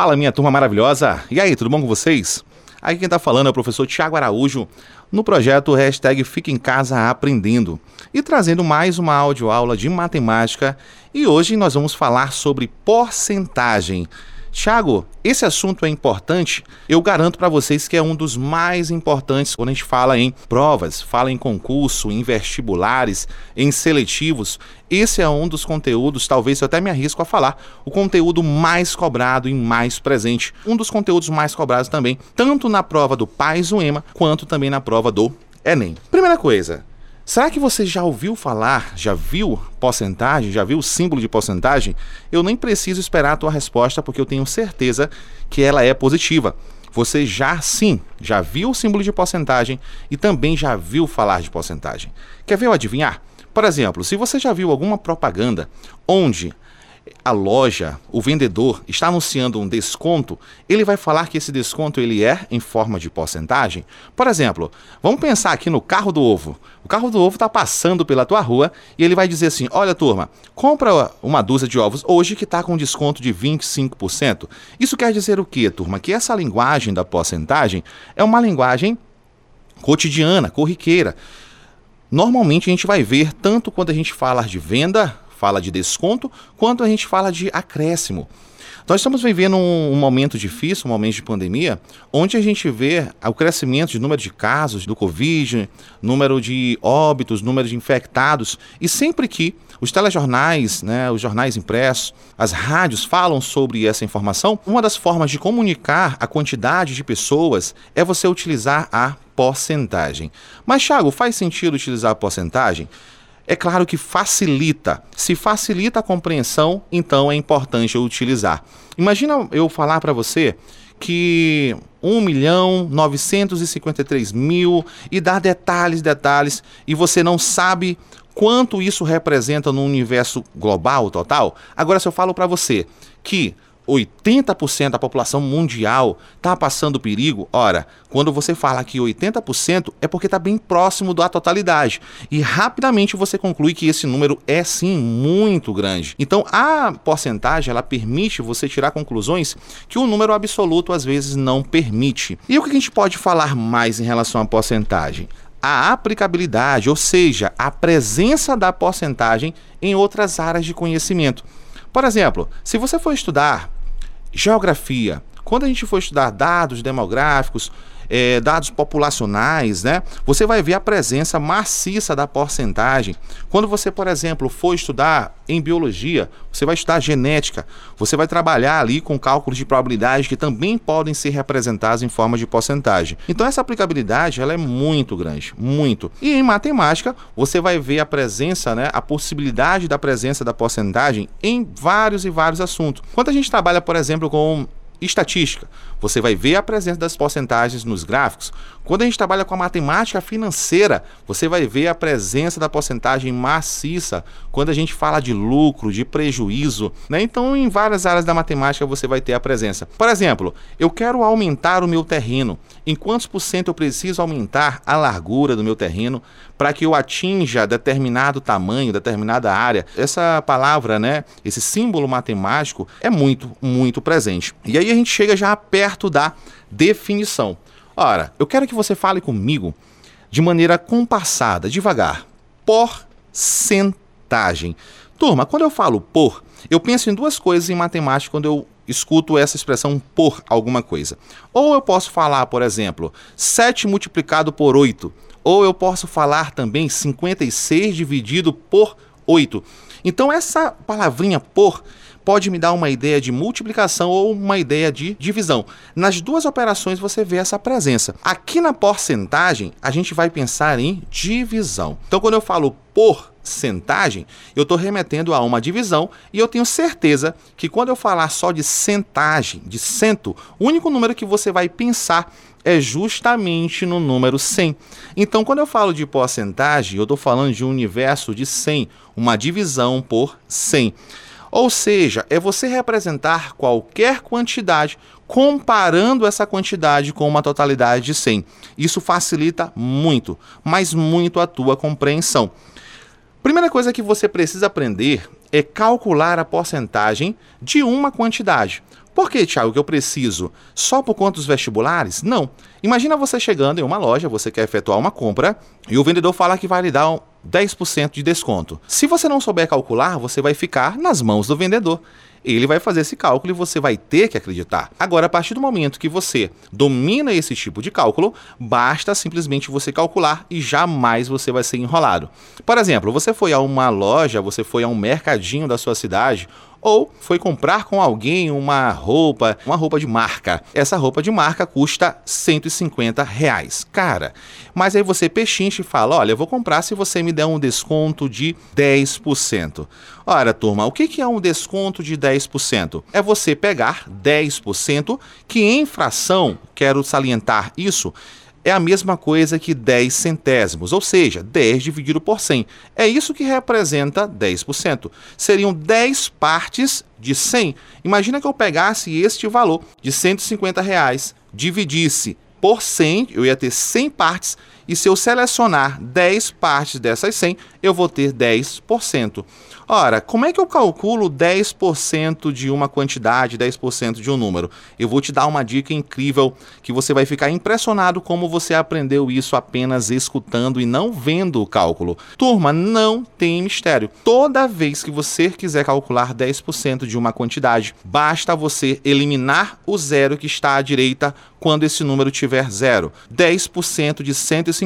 Fala, minha turma maravilhosa! E aí, tudo bom com vocês? Aqui quem tá falando é o professor Tiago Araújo, no projeto hashtag Fica em Casa Aprendendo, e trazendo mais uma audioaula de matemática, e hoje nós vamos falar sobre porcentagem. Tiago, esse assunto é importante. Eu garanto para vocês que é um dos mais importantes quando a gente fala em provas, fala em concurso, em vestibulares, em seletivos. Esse é um dos conteúdos, talvez eu até me arrisco a falar, o conteúdo mais cobrado e mais presente. Um dos conteúdos mais cobrados também, tanto na prova do PAIS UEMA, quanto também na prova do Enem. Primeira coisa, Será que você já ouviu falar, já viu porcentagem, já viu o símbolo de porcentagem? Eu nem preciso esperar a tua resposta porque eu tenho certeza que ela é positiva. Você já sim, já viu o símbolo de porcentagem e também já viu falar de porcentagem. Quer ver eu adivinhar? Por exemplo, se você já viu alguma propaganda onde a loja, o vendedor está anunciando um desconto, ele vai falar que esse desconto ele é em forma de porcentagem. Por exemplo, vamos pensar aqui no carro do ovo. O carro do ovo está passando pela tua rua e ele vai dizer assim: Olha, turma, compra uma dúzia de ovos hoje que está com desconto de 25%. Isso quer dizer o quê, turma? Que essa linguagem da porcentagem é uma linguagem cotidiana, corriqueira. Normalmente a gente vai ver tanto quando a gente fala de venda fala de desconto, quanto a gente fala de acréscimo. Nós estamos vivendo um, um, momento difícil, um momento de pandemia, onde a gente vê o crescimento de número de casos do Covid, número de óbitos, número de infectados, e sempre que os telejornais, né, os jornais impressos, as rádios falam sobre essa informação, uma das formas de comunicar a quantidade de pessoas é você utilizar a porcentagem. Mas, Thiago, faz sentido utilizar a porcentagem? É claro que facilita. Se facilita a compreensão, então é importante eu utilizar. Imagina eu falar para você que 1 milhão 953 mil e dar detalhes, detalhes, e você não sabe quanto isso representa no universo global total. Agora, se eu falo para você que 80% da população mundial está passando perigo, ora, quando você fala que 80% é porque está bem próximo da totalidade. E rapidamente você conclui que esse número é sim muito grande. Então a porcentagem ela permite você tirar conclusões que o número absoluto às vezes não permite. E o que a gente pode falar mais em relação à porcentagem? a aplicabilidade, ou seja, a presença da porcentagem em outras áreas de conhecimento. Por exemplo, se você for estudar geografia. Quando a gente for estudar dados demográficos, é, dados populacionais, né? Você vai ver a presença maciça da porcentagem. Quando você, por exemplo, for estudar em biologia, você vai estudar genética, você vai trabalhar ali com cálculos de probabilidade que também podem ser representados em forma de porcentagem. Então essa aplicabilidade ela é muito grande, muito. E em matemática, você vai ver a presença, né, a possibilidade da presença da porcentagem em vários e vários assuntos. Quando a gente trabalha, por exemplo, com estatística. Você vai ver a presença das porcentagens nos gráficos. Quando a gente trabalha com a matemática financeira, você vai ver a presença da porcentagem maciça quando a gente fala de lucro, de prejuízo. Né? Então, em várias áreas da matemática, você vai ter a presença. Por exemplo, eu quero aumentar o meu terreno. Em quantos por cento eu preciso aumentar a largura do meu terreno para que eu atinja determinado tamanho, determinada área? Essa palavra, né, esse símbolo matemático é muito, muito presente. E aí a gente chega já perto da definição. Ora, eu quero que você fale comigo de maneira compassada, devagar. Porcentagem. Turma, quando eu falo por, eu penso em duas coisas em matemática quando eu escuto essa expressão por alguma coisa. Ou eu posso falar, por exemplo, 7 multiplicado por 8. Ou eu posso falar também 56 dividido por 8. Então, essa palavrinha por pode me dar uma ideia de multiplicação ou uma ideia de divisão. Nas duas operações você vê essa presença. Aqui na porcentagem, a gente vai pensar em divisão. Então, quando eu falo porcentagem, eu estou remetendo a uma divisão e eu tenho certeza que quando eu falar só de centagem, de cento, o único número que você vai pensar é justamente no número 100. Então, quando eu falo de porcentagem, eu estou falando de um universo de 100, uma divisão por 100. Ou seja, é você representar qualquer quantidade comparando essa quantidade com uma totalidade de 100. Isso facilita muito, mas muito a tua compreensão. Primeira coisa que você precisa aprender é calcular a porcentagem de uma quantidade. Por que, Thiago, que eu preciso? Só por dos vestibulares? Não. Imagina você chegando em uma loja, você quer efetuar uma compra e o vendedor fala que vai lhe dar 10% de desconto. Se você não souber calcular, você vai ficar nas mãos do vendedor ele vai fazer esse cálculo e você vai ter que acreditar. Agora, a partir do momento que você domina esse tipo de cálculo, basta simplesmente você calcular e jamais você vai ser enrolado. Por exemplo, você foi a uma loja, você foi a um mercadinho da sua cidade ou foi comprar com alguém uma roupa, uma roupa de marca. Essa roupa de marca custa 150 reais. Cara, mas aí você pechincha e fala: olha, eu vou comprar se você me der um desconto de 10%. Ora, turma, o que é um desconto de 10%? É você pegar 10%, que em fração, quero salientar isso, é a mesma coisa que 10 centésimos, ou seja, 10 dividido por 100. É isso que representa 10%. Seriam 10 partes de 100. Imagina que eu pegasse este valor de 150 reais, dividisse por 100, eu ia ter 100 partes, e se eu selecionar 10 partes dessas 100, eu vou ter 10%. Ora, como é que eu calculo 10% de uma quantidade, 10% de um número? Eu vou te dar uma dica incrível que você vai ficar impressionado como você aprendeu isso apenas escutando e não vendo o cálculo. Turma, não tem mistério. Toda vez que você quiser calcular 10% de uma quantidade, basta você eliminar o zero que está à direita quando esse número tiver zero. 10% de 150.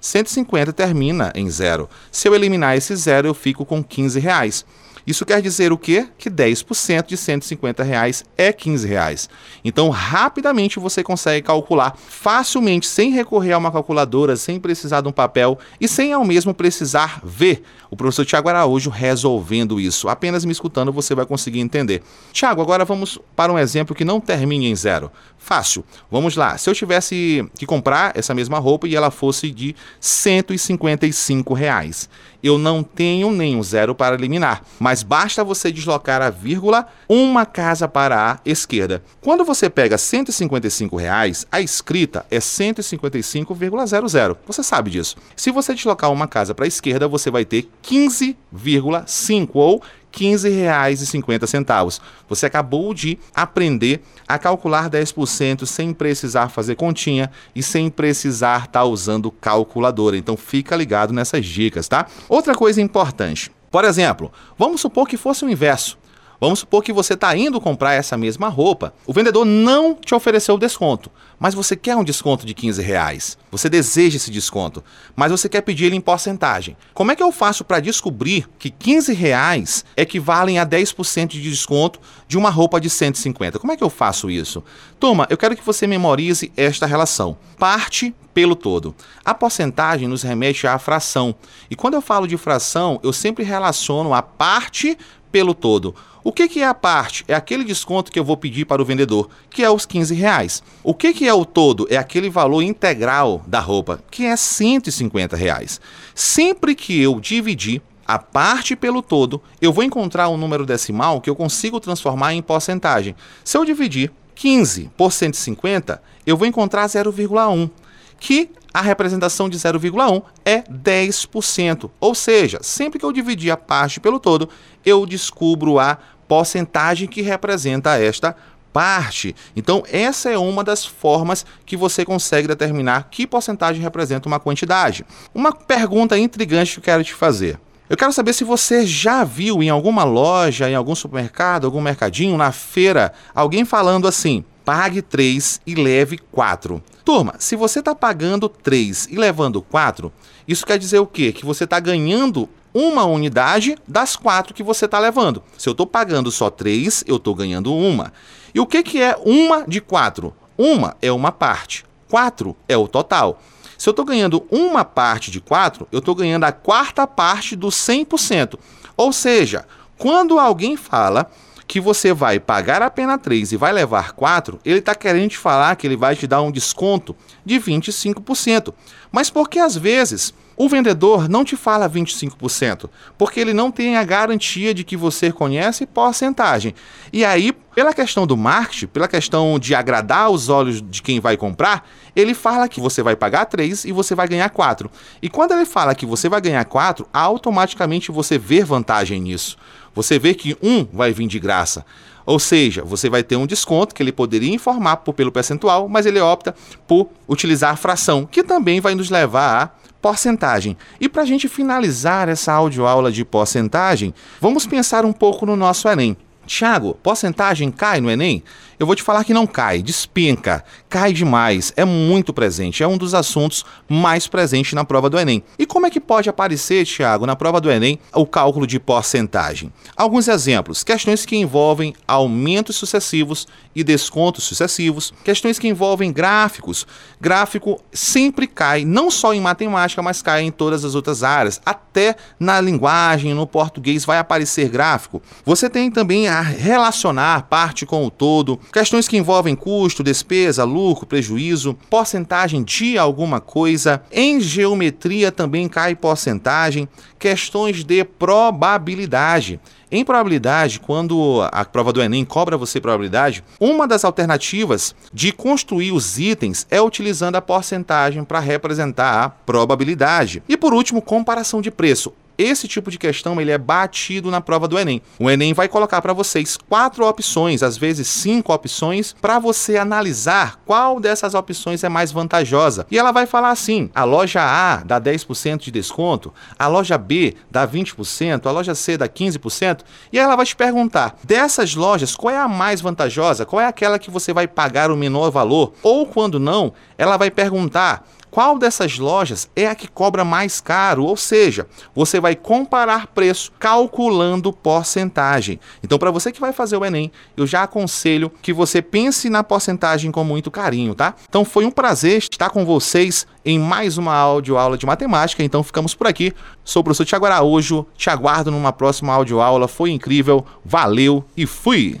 150 termina em zero. Se eu eliminar esse zero, eu fico com 15 reais. Isso quer dizer o quê? Que 10% de 150 reais é 15 reais. Então, rapidamente você consegue calcular facilmente, sem recorrer a uma calculadora, sem precisar de um papel e sem ao mesmo precisar ver o professor Tiago Araújo resolvendo isso. Apenas me escutando você vai conseguir entender. Tiago, agora vamos para um exemplo que não termine em zero. Fácil. Vamos lá. Se eu tivesse que comprar essa mesma roupa e ela fosse de 155 reais, eu não tenho nenhum zero para eliminar, mas basta você deslocar a vírgula uma casa para a esquerda. Quando você pega 155 reais, a escrita é 155,00. Você sabe disso. Se você deslocar uma casa para a esquerda, você vai ter 15,5 ou R$ 15,50. Você acabou de aprender a calcular 10% sem precisar fazer continha e sem precisar estar tá usando calculadora. Então fica ligado nessas dicas, tá? Outra coisa importante. Por exemplo, vamos supor que fosse o inverso. Vamos supor que você está indo comprar essa mesma roupa. O vendedor não te ofereceu o desconto, mas você quer um desconto de 15 reais. Você deseja esse desconto, mas você quer pedir ele em porcentagem. Como é que eu faço para descobrir que 15 reais equivalem a 10% de desconto de uma roupa de 150? Como é que eu faço isso? Turma, eu quero que você memorize esta relação. Parte pelo todo. A porcentagem nos remete à fração. E quando eu falo de fração, eu sempre relaciono a parte pelo todo. O que, que é a parte? É aquele desconto que eu vou pedir para o vendedor, que é os 15 reais. O que, que é o todo? É aquele valor integral da roupa, que é 150 reais. Sempre que eu dividir a parte pelo todo, eu vou encontrar um número decimal que eu consigo transformar em porcentagem. Se eu dividir 15 por 150, eu vou encontrar 0,1 que a representação de 0,1 é 10%. Ou seja, sempre que eu dividir a parte pelo todo, eu descubro a porcentagem que representa esta parte. Então, essa é uma das formas que você consegue determinar que porcentagem representa uma quantidade. Uma pergunta intrigante que eu quero te fazer. Eu quero saber se você já viu em alguma loja, em algum supermercado, algum mercadinho, na feira, alguém falando assim: pague 3 e leve 4. Turma, se você está pagando 3 e levando 4, isso quer dizer o quê? Que você está ganhando uma unidade das quatro que você está levando. Se eu estou pagando só 3, eu estou ganhando uma. E o que, que é uma de 4? Uma é uma parte, 4 é o total. Se eu estou ganhando uma parte de 4, eu estou ganhando a quarta parte do 100%. Ou seja, quando alguém fala que você vai pagar a pena 3 e vai levar 4, ele está querendo te falar que ele vai te dar um desconto de 25%. Mas porque às vezes O vendedor não te fala 25%, porque ele não tem a garantia de que você conhece porcentagem. E aí, pela questão do marketing, pela questão de agradar os olhos de quem vai comprar, ele fala que você vai pagar 3 e você vai ganhar 4. E quando ele fala que você vai ganhar 4, automaticamente você vê vantagem nisso. Você vê que um vai vir de graça. Ou seja, você vai ter um desconto que ele poderia informar por, pelo percentual, mas ele opta por utilizar a fração, que também vai nos levar a porcentagem. E para a gente finalizar essa audioaula de porcentagem, vamos pensar um pouco no nosso Enem. Tiago, porcentagem cai no Enem? Eu vou te falar que não cai, despenca, cai demais, é muito presente, é um dos assuntos mais presentes na prova do Enem. E como é que pode aparecer, Tiago, na prova do Enem, o cálculo de porcentagem? Alguns exemplos: questões que envolvem aumentos sucessivos e descontos sucessivos, questões que envolvem gráficos. Gráfico sempre cai, não só em matemática, mas cai em todas as outras áreas, até na linguagem, no português vai aparecer gráfico. Você tem também a relacionar parte com o todo, questões que envolvem custo, despesa, lucro, prejuízo, porcentagem de alguma coisa. Em geometria também cai porcentagem, questões de probabilidade. Em probabilidade, quando a prova do Enem cobra você probabilidade, uma das alternativas de construir os itens é utilizando a porcentagem para representar a probabilidade. E por último, comparação de preço esse tipo de questão ele é batido na prova do Enem. O Enem vai colocar para vocês quatro opções, às vezes cinco opções, para você analisar qual dessas opções é mais vantajosa. E ela vai falar assim: a loja A dá 10% de desconto, a loja B dá 20%, a loja C dá 15%. E ela vai te perguntar: dessas lojas, qual é a mais vantajosa? Qual é aquela que você vai pagar o menor valor? Ou quando não, ela vai perguntar qual dessas lojas é a que cobra mais caro, ou seja, você vai comparar preço calculando porcentagem. Então, para você que vai fazer o Enem, eu já aconselho que você pense na porcentagem com muito carinho, tá? Então, foi um prazer estar com vocês em mais uma audioaula de matemática. Então, ficamos por aqui. Sou o professor Tiago Araújo. Te aguardo numa próxima audioaula. Foi incrível. Valeu e fui!